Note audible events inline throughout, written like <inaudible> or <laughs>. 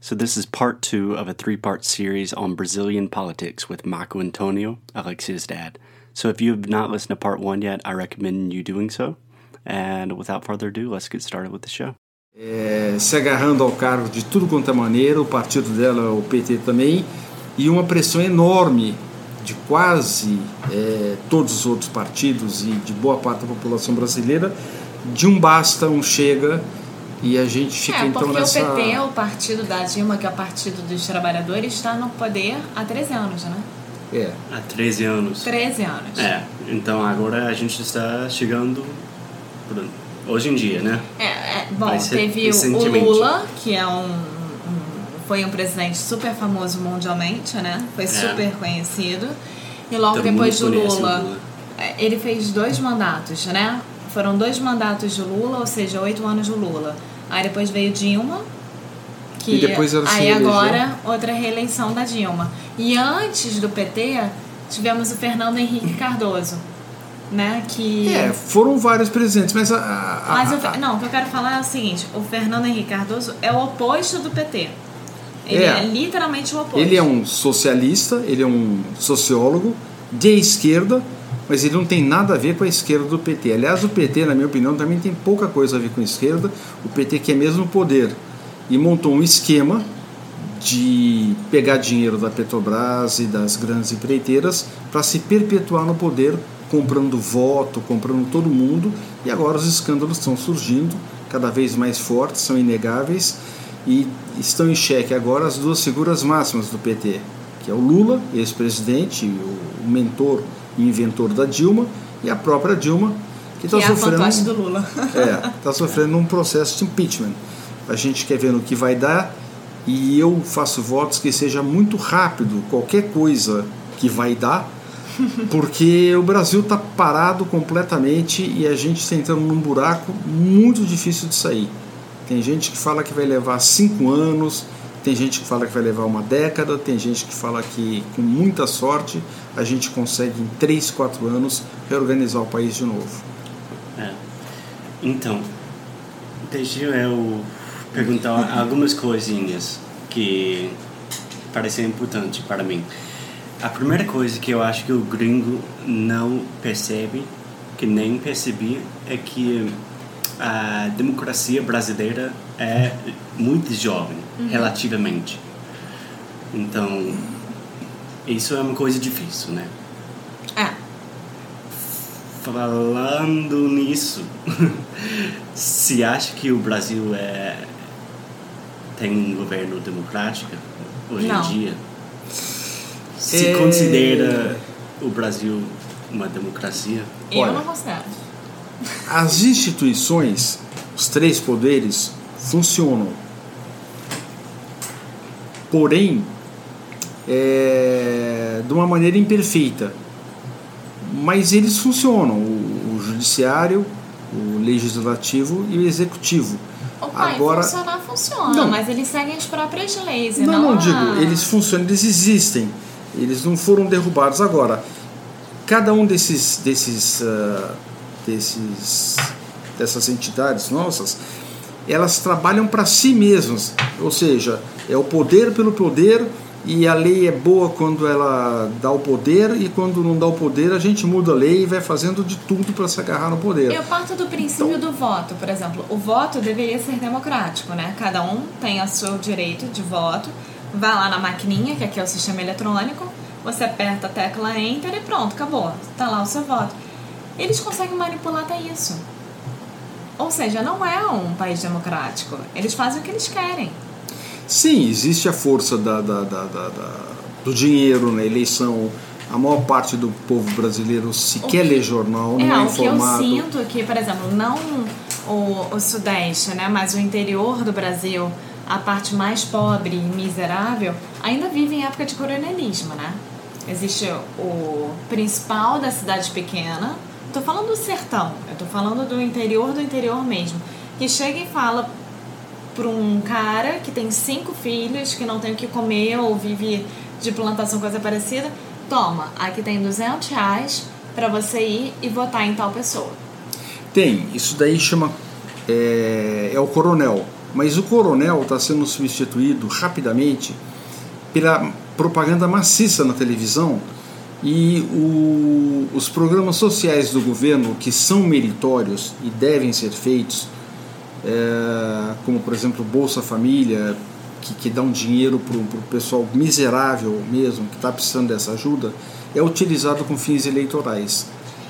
So, this is part two of a three part series on Brazilian politics with Marco Antonio, Alexia's dad. So, if you have not listened to part one yet, I recommend you doing so. And without further ado, let's get started with the show. É, se agarrando ao cargo de tudo quanto é maneira, o partido dela, o PT também, e uma pressão enorme de quase é, todos os outros partidos e de boa parte da população brasileira, de um basta, um chega, e a gente fica é, então porque nessa. o PT, o partido da Dilma, que é o partido dos trabalhadores, está no poder há 13 anos, né? É. Há 13 anos. 13 anos. É, então agora a gente está chegando hoje em dia, né? É, é, bom, teve o. Lula, que é um, um- foi um presidente super famoso mundialmente, né? Foi super conhecido. E logo Todo depois do Lula, Lula. é, ele fez dois mandatos, né? Foram dois mandatos de Lula, ou seja, oito anos do Lula. Aí depois veio Dilma, que E depois ela aí agora outra reeleição da Dilma. E antes do PT, tivemos o Fernando Henrique Cardoso, né? Que É, foram vários presidentes, mas a. a- a- mas o não, o que eu quero falar é o seguinte: o Fernando Henrique Cardoso é o oposto do PT. Ele É. é, literalmente o oposto. Ele é um socialista, ele é um sociólogo de esquerda, mas ele não tem nada a ver com a esquerda do PT. Aliás, o PT, na minha opinião, também tem pouca coisa a ver com a esquerda. O PT quer mesmo poder e montou um esquema de pegar dinheiro da Petrobras e das grandes empreiteiras para se perpetuar no poder, comprando voto, comprando todo mundo. E agora os escândalos estão surgindo, cada vez mais fortes, são inegáveis e estão em xeque agora as duas figuras máximas do PT, que é o Lula, ex-presidente, o mentor e inventor da Dilma, e a própria Dilma, que está é a sofrendo fantoche do Lula. <laughs> é, está sofrendo um processo de impeachment. A gente quer ver no que vai dar e eu faço votos que seja muito rápido qualquer coisa que vai dar, <laughs> porque o Brasil está parado completamente e a gente está entrando num buraco muito difícil de sair. Tem gente que fala que vai levar cinco anos, tem gente que fala que vai levar uma década, tem gente que fala que com muita sorte a gente consegue em três, quatro anos reorganizar o país de novo. É. Então, deixa eu perguntar algumas coisinhas que parecem importantes para mim. A primeira coisa que eu acho que o gringo não percebe, que nem percebi, é que a democracia brasileira é muito jovem, relativamente. Então, isso é uma coisa difícil, né? É. Falando nisso, <laughs> se acha que o Brasil é tem um governo democrático hoje Não. em dia? Se É. considera o Brasil uma democracia? Eu Olha. não considero. As instituições, os três poderes, funcionam. Porém, é, de uma maneira imperfeita. Mas eles funcionam: o, o judiciário, o legislativo e o executivo. O pai, Agora- funcionar, funciona, Não. mas eles seguem as próprias leis. Não, não a- digo, eles funcionam, eles existem. Eles não foram derrubados. Agora, cada um desses, desses, ah, desses, dessas entidades nossas, elas trabalham para si mesmas. Ou seja, é o poder pelo poder e a lei é boa quando ela dá o poder e quando não dá o poder a gente muda a lei e vai fazendo de tudo para se agarrar no poder. Eu parto do princípio Então- do voto, por exemplo. O voto deveria ser democrático, né? Cada um tem o seu direito de voto. Vai lá na maquininha, que aqui é o sistema eletrônico, você aperta a tecla Enter e pronto, acabou. Tá lá o seu voto. eles conseguem manipular até isso. Ou seja, não é um país democrático. Eles fazem o que eles querem. Sim, existe a força da, da, da, do dinheiro na eleição. A maior parte do povo brasileiro sequer lê jornal, é, não é o informado. que eu sinto é que, por exemplo, não o, o Sudeste, né, mas o interior do Brasil, a parte mais pobre e miserável, ainda vive em época de coronelismo, né? Existe o principal da cidade pequena, tô falando do sertão, eu tô falando do interior do interior mesmo, que chega e fala para um cara que tem cinco filhos, que não tem o que comer ou vive de plantação, coisa parecida, toma, aqui tem 200 reais para você ir e votar em tal pessoa. Tem, isso daí chama. É, é o coronel. Mas o coronel está sendo substituído rapidamente pela propaganda maciça na televisão e o, os programas sociais do governo que são meritórios e devem ser feitos, é, como por exemplo Bolsa Família, que, que dá um dinheiro para o pessoal miserável mesmo, que está precisando dessa ajuda, é utilizado com fins eleitorais.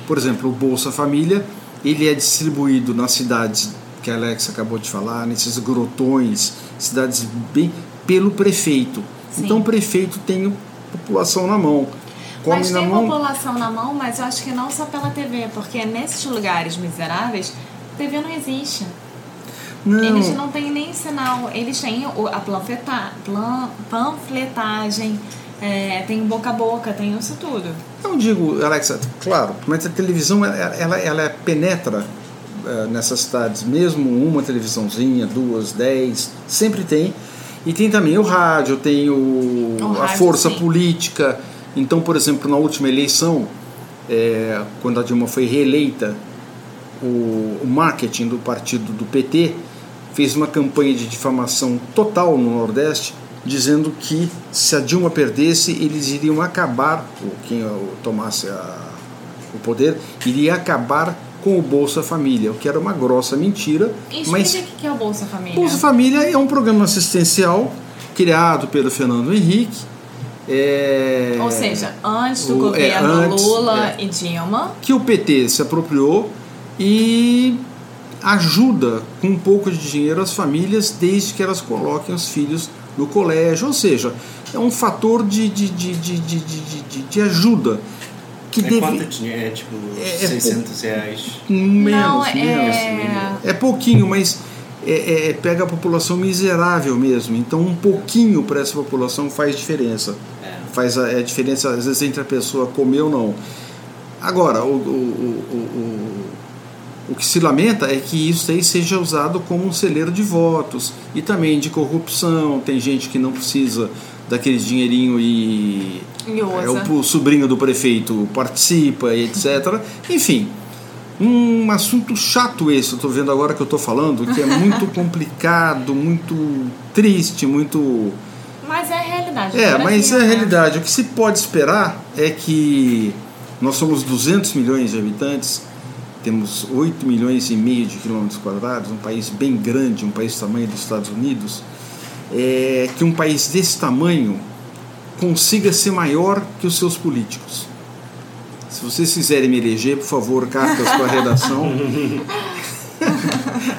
Por exemplo, o Bolsa Família, ele é distribuído nas cidades que a Alex acabou de falar, nesses grotões, cidades bem pelo prefeito. Sim. Então o prefeito tem população na mão. Come mas tem mão... população na mão, mas eu acho que não só pela TV, porque nesses lugares miseráveis, TV não existe. Não. Eles não têm nem sinal. Eles têm a planfeta, plan, panfletagem, é, tem boca a boca, tem isso tudo. Eu digo, Alexa, claro, mas a televisão ela, ela, ela penetra é, nessas cidades, mesmo uma televisãozinha, duas, dez, sempre tem. E tem também o rádio, tem o, o a rádio, força sim. política. Então, por exemplo, na última eleição, é, quando a Dilma foi reeleita, o, o marketing do partido do PT fez uma campanha de difamação total no Nordeste, dizendo que se a Dilma perdesse, eles iriam acabar, ou quem tomasse a, o poder, iria acabar com o Bolsa Família, o que era uma grossa mentira. Explica mas o que é o Bolsa Família. Bolsa Família é um programa assistencial criado pelo Fernando Henrique. É, Ou seja, antes do o, governo é, antes, Lula é, e Dilma. Que o PT se apropriou e ajuda com um pouco de dinheiro as famílias desde que elas coloquem os filhos no colégio, ou seja, é um fator de, de, de, de, de, de, de ajuda. Que é deve... quanto dinheiro? É tipo é, 600 é reais? Menos, Não, é... menos. É pouquinho, mas é, é, pega a população miserável mesmo. Então, um pouquinho para essa população faz diferença. É. Faz a, a, diferença, às vezes, entre a pessoa comer ou não. Agora, o, o, o, o o que se lamenta é que isso aí seja usado como um celeiro de votos e também de corrupção. Tem gente que não precisa daquele dinheirinho e, é, o, o sobrinho do prefeito participa e etc. Enfim, um assunto chato esse, eu estou vendo agora que eu estou falando, que é muito <laughs> complicado, muito triste, muito. Mas é a realidade. É, mas é a realidade. O que se pode esperar é que nós somos 200 milhões de habitantes temos 8 milhões e meio de quilômetros quadrados, um país bem grande, um país do tamanho dos Estados Unidos, é, que um país desse tamanho consiga ser maior que os seus políticos. Se vocês quiserem me eleger, por favor, cartas para a redação. <laughs>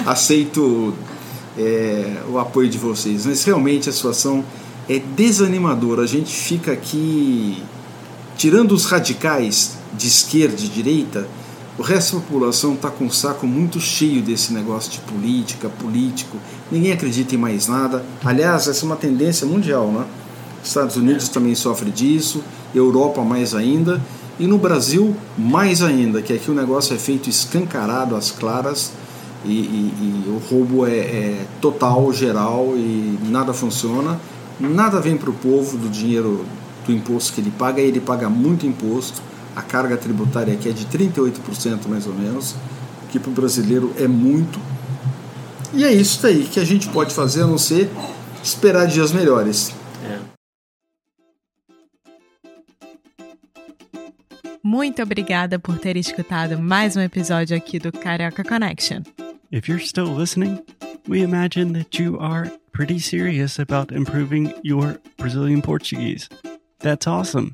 Aceito é, o apoio de vocês. Mas realmente a situação é desanimadora. A gente fica aqui, tirando os radicais de esquerda e direita, o resto da população está com o saco muito cheio desse negócio de política, político. Ninguém acredita em mais nada. Aliás, essa é uma tendência mundial, né? Estados Unidos também sofre disso, Europa mais ainda, e no Brasil mais ainda, que aqui o negócio é feito escancarado às claras e, e, e o roubo é, é total, geral e nada funciona. Nada vem para o povo do dinheiro do imposto que ele paga, e ele paga muito imposto a carga tributária aqui é de 38% mais ou menos, que para o brasileiro é muito. E é isso aí que a gente pode fazer a não ser esperar dias melhores. É. Muito obrigada por ter escutado mais um episódio aqui do Carioca Connection. If you're still listening, we imagine that you are pretty serious about improving your Brazilian Portuguese. That's awesome.